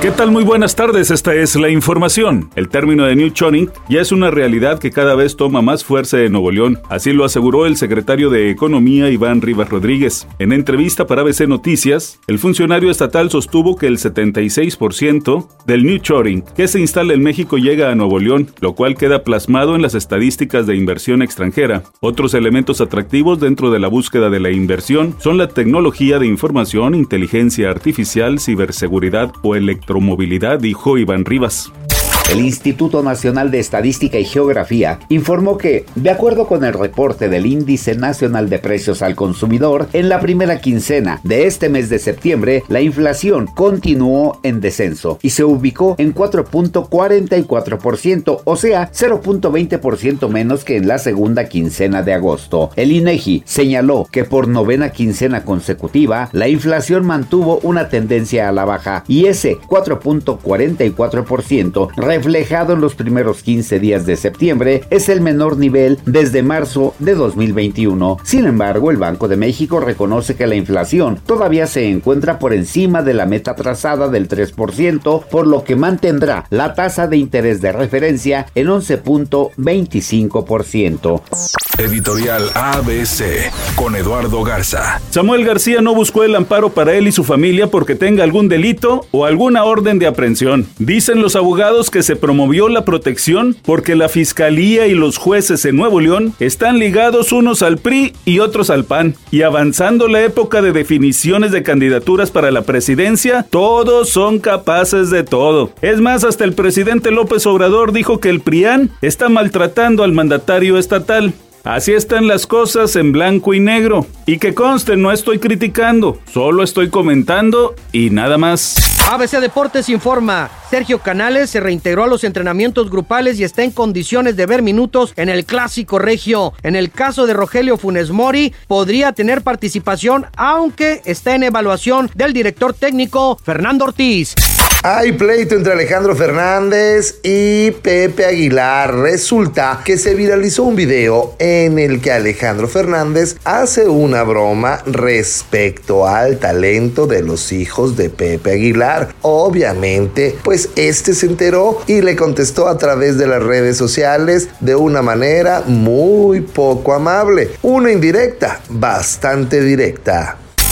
¿Qué tal? Muy buenas tardes, esta es la información. El término de New Choning ya es una realidad que cada vez toma más fuerza en Nuevo León, así lo aseguró el secretario de Economía Iván Rivas Rodríguez. En entrevista para ABC Noticias, el funcionario estatal sostuvo que el 76% del New Choring que se instala en México llega a Nuevo León, lo cual queda plasmado en las estadísticas de inversión extranjera. Otros elementos atractivos dentro de la búsqueda de la inversión son la tecnología de información, inteligencia artificial, ciberseguridad o electrónica electromovilidad, dijo Iván Rivas. El Instituto Nacional de Estadística y Geografía informó que, de acuerdo con el reporte del Índice Nacional de Precios al Consumidor, en la primera quincena de este mes de septiembre, la inflación continuó en descenso y se ubicó en 4.44%, o sea, 0.20% menos que en la segunda quincena de agosto. El INEGI señaló que por novena quincena consecutiva, la inflación mantuvo una tendencia a la baja y ese 4.44% reflejado en los primeros 15 días de septiembre, es el menor nivel desde marzo de 2021. Sin embargo, el Banco de México reconoce que la inflación todavía se encuentra por encima de la meta trazada del 3%, por lo que mantendrá la tasa de interés de referencia en 11.25%. Editorial ABC con Eduardo Garza. Samuel García no buscó el amparo para él y su familia porque tenga algún delito o alguna orden de aprehensión. Dicen los abogados que se promovió la protección porque la fiscalía y los jueces en Nuevo León están ligados unos al PRI y otros al PAN. Y avanzando la época de definiciones de candidaturas para la presidencia, todos son capaces de todo. Es más, hasta el presidente López Obrador dijo que el PRIAN está maltratando al mandatario estatal. Así están las cosas en blanco y negro. Y que conste, no estoy criticando, solo estoy comentando y nada más. ABC Deportes informa, Sergio Canales se reintegró a los entrenamientos grupales y está en condiciones de ver minutos en el clásico regio. En el caso de Rogelio Funes Mori, podría tener participación, aunque está en evaluación del director técnico Fernando Ortiz. Hay pleito entre Alejandro Fernández y Pepe Aguilar. Resulta que se viralizó un video en el que Alejandro Fernández hace una broma respecto al talento de los hijos de Pepe Aguilar. Obviamente, pues este se enteró y le contestó a través de las redes sociales de una manera muy poco amable. Una indirecta, bastante directa.